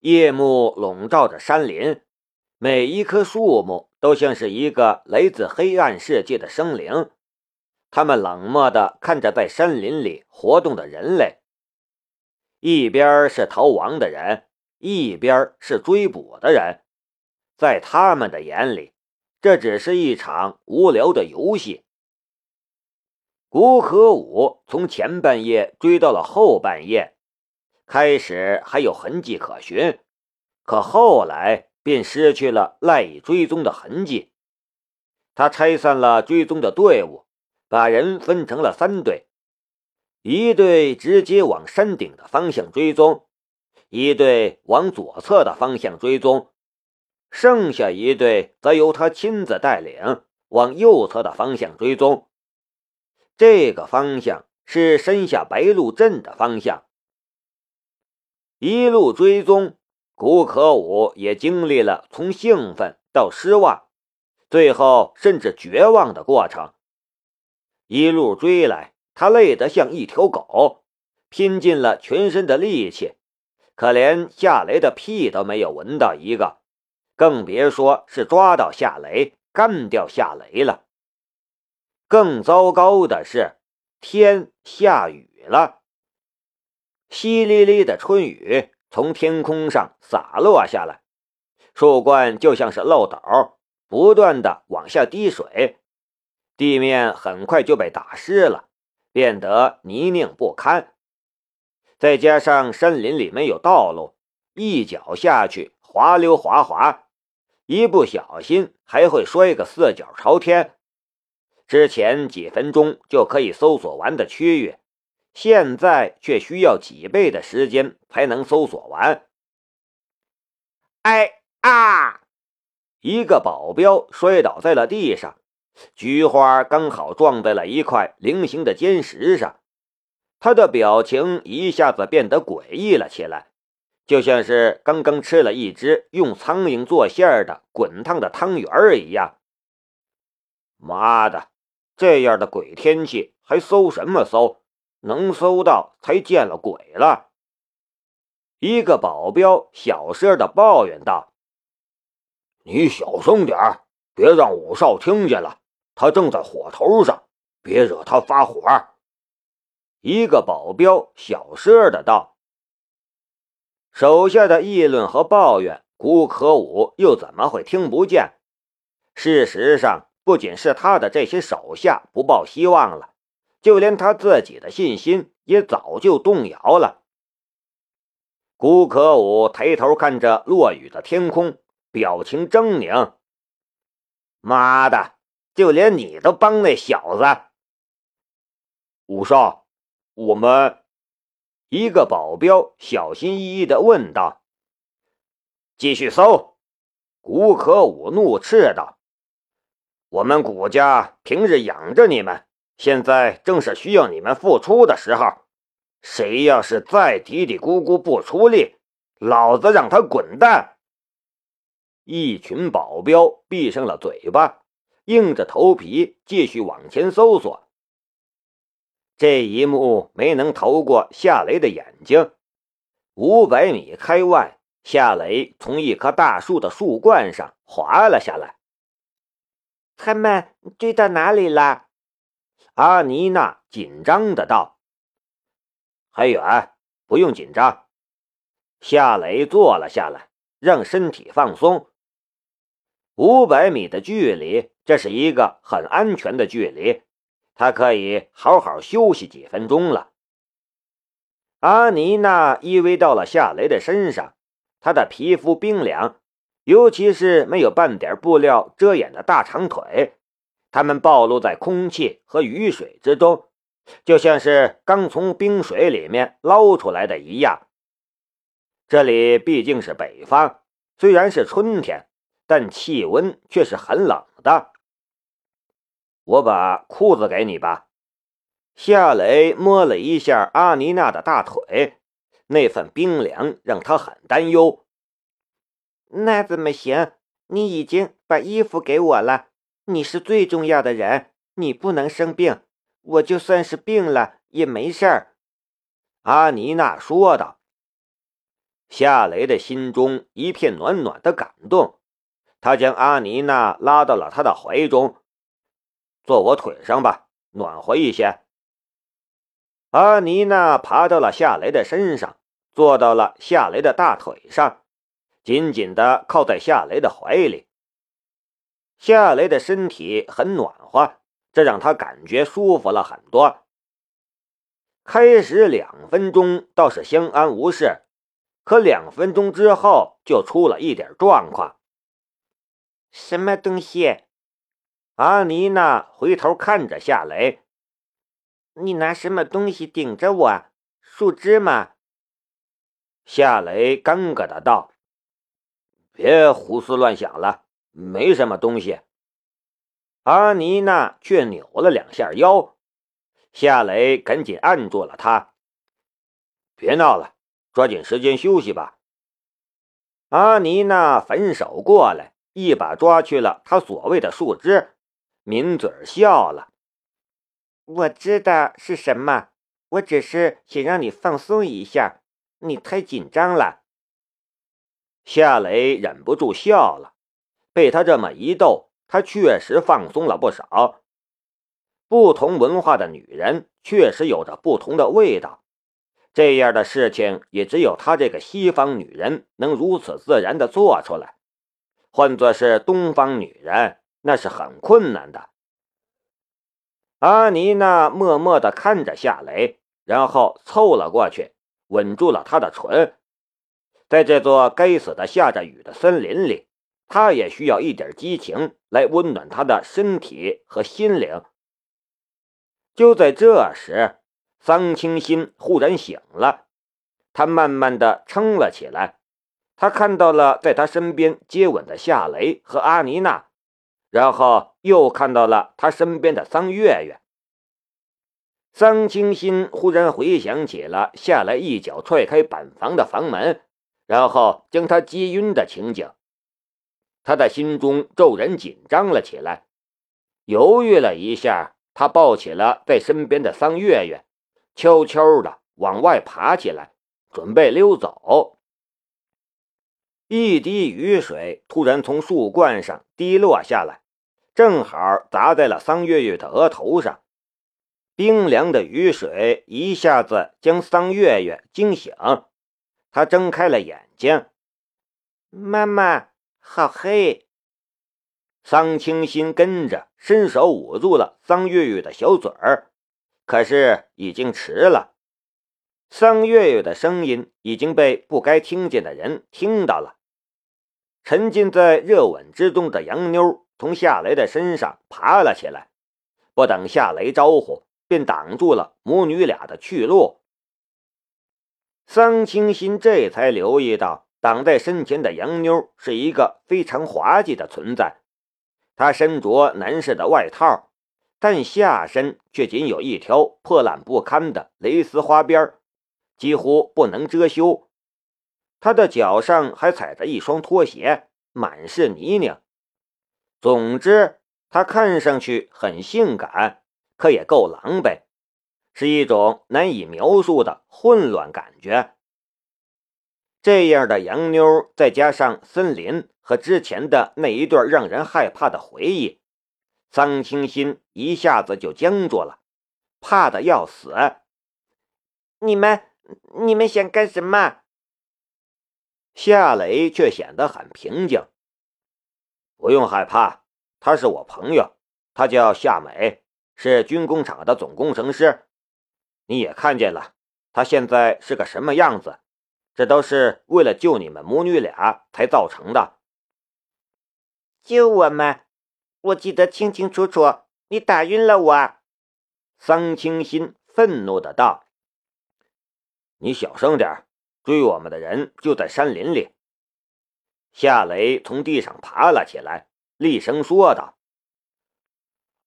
夜幕笼罩着山林，每一棵树木都像是一个来自黑暗世界的生灵。他们冷漠地看着在山林里活动的人类，一边是逃亡的人，一边是追捕的人。在他们的眼里，这只是一场无聊的游戏。古可武从前半夜追到了后半夜，开始还有痕迹可寻，可后来便失去了赖以追踪的痕迹。他拆散了追踪的队伍。把人分成了三队，一队直接往山顶的方向追踪，一队往左侧的方向追踪，剩下一队则由他亲自带领往右侧的方向追踪。这个方向是山下白鹿镇的方向。一路追踪，古可武也经历了从兴奋到失望，最后甚至绝望的过程。一路追来，他累得像一条狗，拼尽了全身的力气，可连夏雷的屁都没有闻到一个，更别说是抓到夏雷、干掉夏雷了。更糟糕的是，天下雨了，淅沥沥的春雨从天空上洒落下来，树冠就像是漏斗，不断的往下滴水。地面很快就被打湿了，变得泥泞不堪。再加上山林里没有道路，一脚下去滑溜滑滑，一不小心还会摔个四脚朝天。之前几分钟就可以搜索完的区域，现在却需要几倍的时间才能搜索完。哎啊！一个保镖摔倒在了地上。菊花刚好撞在了一块菱形的尖石上，他的表情一下子变得诡异了起来，就像是刚刚吃了一只用苍蝇做馅的滚烫的汤圆儿一样。妈的，这样的鬼天气还搜什么搜？能搜到才见了鬼了！一个保镖小声的抱怨道：“你小声点，别让五少听见了。”他正在火头上，别惹他发火。一个保镖小声的道：“手下的议论和抱怨，古可武又怎么会听不见？事实上，不仅是他的这些手下不抱希望了，就连他自己的信心也早就动摇了。”古可武抬头看着落雨的天空，表情狰狞：“妈的！”就连你都帮那小子，五少，我们一个保镖小心翼翼的问道：“继续搜。”古可武怒斥道：“我们古家平日养着你们，现在正是需要你们付出的时候。谁要是再嘀嘀咕咕不出力，老子让他滚蛋！”一群保镖闭上了嘴巴。硬着头皮继续往前搜索，这一幕没能逃过夏雷的眼睛。五百米开外，夏雷从一棵大树的树冠上滑了下来。他们追到哪里了？阿妮娜紧张的道：“还远，不用紧张。”夏雷坐了下来，让身体放松。五百米的距离。这是一个很安全的距离，他可以好好休息几分钟了。阿妮娜依偎到了夏雷的身上，她的皮肤冰凉，尤其是没有半点布料遮掩的大长腿，它们暴露在空气和雨水之中，就像是刚从冰水里面捞出来的一样。这里毕竟是北方，虽然是春天，但气温却是很冷的。我把裤子给你吧。夏雷摸了一下阿妮娜的大腿，那份冰凉让他很担忧。那怎么行？你已经把衣服给我了，你是最重要的人，你不能生病。我就算是病了也没事儿。”阿妮娜说道。夏雷的心中一片暖暖的感动，他将阿妮娜拉到了他的怀中，坐我腿上吧，暖和一些。阿妮娜爬到了夏雷的身上，坐到了夏雷的大腿上，紧紧的靠在夏雷的怀里。夏雷的身体很暖和，这让他感觉舒服了很多。开始两分钟倒是相安无事，可两分钟之后就出了一点状况。什么东西？阿妮娜回头看着夏雷。你拿什么东西顶着我？树枝吗？夏雷尴尬的道：“别胡思乱想了，没什么东西。”阿妮娜却扭了两下腰，夏雷赶紧按住了她：“别闹了，抓紧时间休息吧。”阿妮娜反手过来，一把抓去了他所谓的树枝，抿嘴笑了。我知道是什么，我只是想让你放松一下，你太紧张了。夏雷忍不住笑了，被他这么一逗，他确实放松了不少。不同文化的女人确实有着不同的味道，这样的事情也只有她这个西方女人能如此自然的做出来，换作是东方女人，那是很困难的。阿妮娜默默地看着夏雷，然后凑了过去，吻住了他的唇。在这座该死的下着雨的森林里，他也需要一点激情来温暖他的身体和心灵。就在这时，桑清心忽然醒了，他慢慢地撑了起来。他看到了在他身边接吻的夏雷和阿妮娜。然后又看到了他身边的桑月月。桑清心忽然回想起了下来一脚踹开板房的房门，然后将他击晕的情景，他的心中骤然紧张了起来，犹豫了一下，他抱起了在身边的桑月月，悄悄的往外爬起来，准备溜走。一滴雨水突然从树冠上滴落下来，正好砸在了桑月月的额头上。冰凉的雨水一下子将桑月月惊醒，她睁开了眼睛。妈妈，好黑！桑清心跟着伸手捂住了桑月月的小嘴儿，可是已经迟了。桑月月的声音已经被不该听见的人听到了。沉浸在热吻之中的杨妞从夏雷的身上爬了起来，不等夏雷招呼，便挡住了母女俩的去路。桑清心这才留意到，挡在身前的杨妞是一个非常滑稽的存在。她身着男士的外套，但下身却仅有一条破烂不堪的蕾丝花边，几乎不能遮羞。他的脚上还踩着一双拖鞋，满是泥泞。总之，他看上去很性感，可也够狼狈，是一种难以描述的混乱感觉。这样的洋妞，再加上森林和之前的那一段让人害怕的回忆，桑清心一下子就僵住了，怕的要死。你们，你们想干什么？夏雷却显得很平静。不用害怕，他是我朋友，他叫夏美，是军工厂的总工程师。你也看见了，他现在是个什么样子？这都是为了救你们母女俩才造成的。救我们？我记得清清楚楚，你打晕了我。桑清心愤怒的道：“你小声点。”追我们的人就在山林里。夏雷从地上爬了起来，厉声说道：“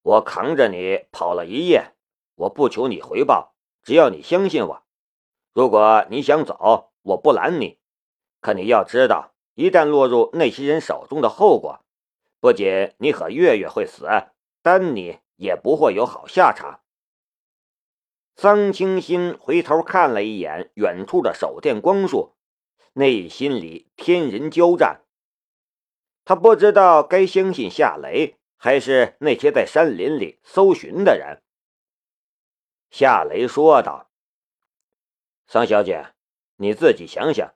我扛着你跑了一夜，我不求你回报，只要你相信我。如果你想走，我不拦你。可你要知道，一旦落入那些人手中的后果，不仅你和月月会死，丹尼也不会有好下场。”桑清心回头看了一眼远处的手电光束，内心里天人交战。他不知道该相信夏雷，还是那些在山林里搜寻的人。夏雷说道：“桑小姐，你自己想想，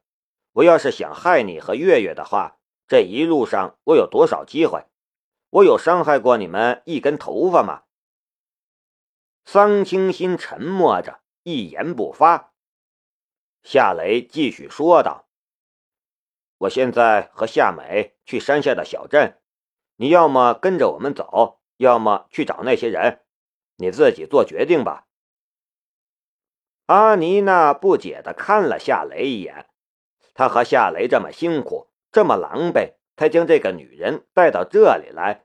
我要是想害你和月月的话，这一路上我有多少机会？我有伤害过你们一根头发吗？”桑清心沉默着，一言不发。夏雷继续说道。我现在和夏美去山下的小镇，你要么跟着我们走，要么去找那些人，你自己做决定吧。阿妮娜不解的看了夏雷一眼，他和夏雷这么辛苦，这么狼狈，才将这个女人带到这里来，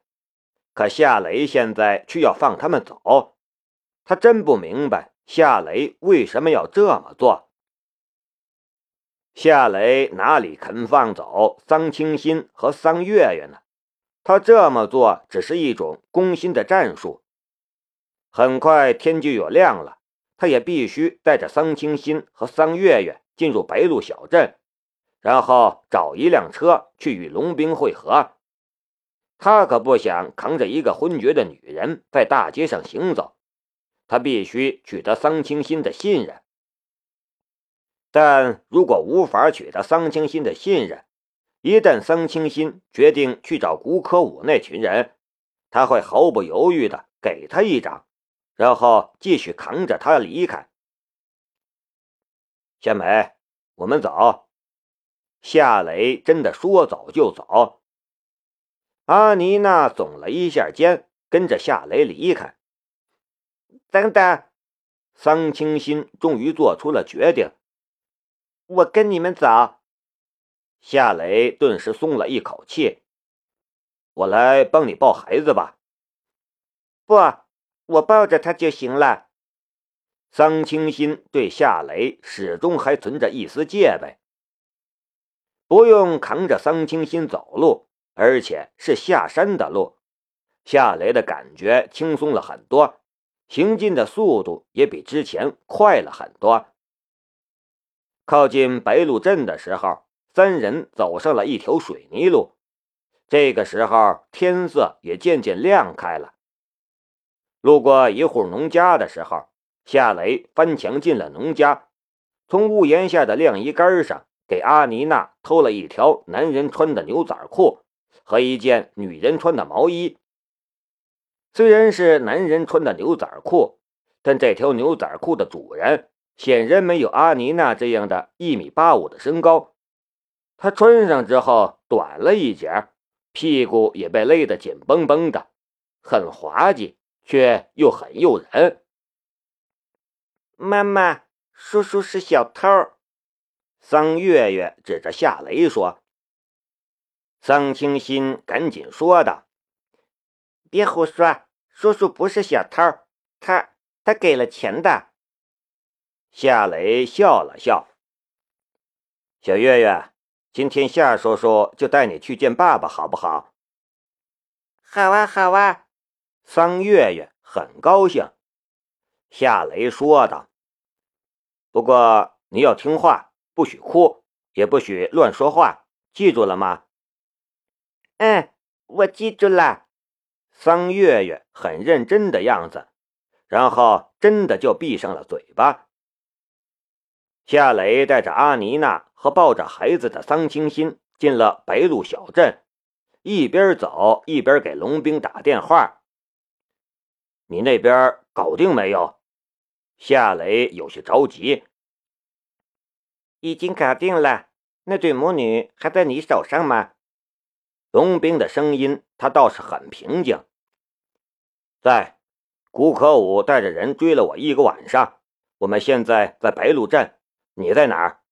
可夏雷现在却要放他们走，他真不明白夏雷为什么要这么做。夏雷哪里肯放走桑清心和桑月月呢？他这么做只是一种攻心的战术。很快天就要亮了，他也必须带着桑清心和桑月月进入白鹿小镇，然后找一辆车去与龙兵会合。他可不想扛着一个昏厥的女人在大街上行走，他必须取得桑清心的信任。但如果无法取得桑清心的信任，一旦桑清心决定去找古可武那群人，他会毫不犹豫的给他一掌，然后继续扛着他离开。夏美，我们走。夏雷真的说走就走。阿妮娜耸了一下肩，跟着夏雷离开。等等，桑清心终于做出了决定。我跟你们走。夏雷顿时松了一口气。我来帮你抱孩子吧。不，我抱着他就行了。桑清心对夏雷始终还存着一丝戒备。不用扛着桑清心走路，而且是下山的路，夏雷的感觉轻松了很多，行进的速度也比之前快了很多。靠近白鹿镇的时候，三人走上了一条水泥路。这个时候，天色也渐渐亮开了。路过一户农家的时候，夏雷翻墙进了农家，从屋檐下的晾衣杆上给阿妮娜偷了一条男人穿的牛仔裤和一件女人穿的毛衣。虽然是男人穿的牛仔裤，但这条牛仔裤的主人。显然没有阿妮娜这样的一米八五的身高，她穿上之后短了一截，屁股也被勒得紧绷绷的，很滑稽，却又很诱人。妈妈，叔叔是小偷。桑月月指着夏雷说。桑清心赶紧说道：“别胡说，叔叔不是小偷，他他给了钱的。”夏雷笑了笑：“小月月，今天夏叔叔就带你去见爸爸，好不好？”“好啊，好啊！”桑月月很高兴。夏雷说道：“不过你要听话，不许哭，也不许乱说话，记住了吗？”“嗯，我记住了。”桑月月很认真的样子，然后真的就闭上了嘴巴。夏雷带着阿妮娜和抱着孩子的桑清心进了白鹿小镇，一边走一边给龙兵打电话：“你那边搞定没有？”夏雷有些着急：“已经搞定了，那对母女还在你手上吗？”龙兵的声音他倒是很平静：“在，古可武带着人追了我一个晚上，我们现在在白鹿镇。”你在哪儿？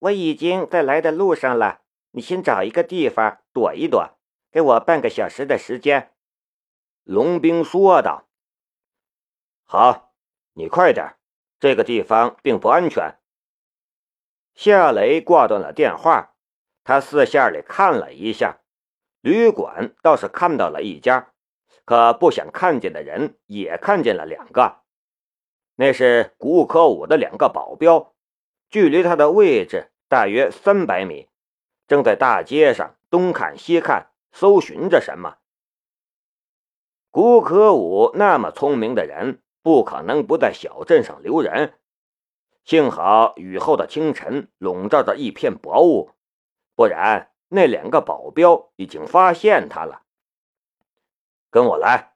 我已经在来的路上了。你先找一个地方躲一躲，给我半个小时的时间。”龙兵说道。“好，你快点，这个地方并不安全。”夏雷挂断了电话，他四下里看了一下，旅馆倒是看到了一家，可不想看见的人也看见了两个。那是古可武的两个保镖，距离他的位置大约三百米，正在大街上东看西看，搜寻着什么。古可武那么聪明的人，不可能不在小镇上留人。幸好雨后的清晨笼罩着一片薄雾，不然那两个保镖已经发现他了。跟我来。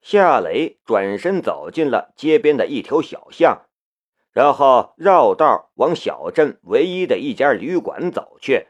夏雷转身走进了街边的一条小巷，然后绕道往小镇唯一的一家旅馆走去。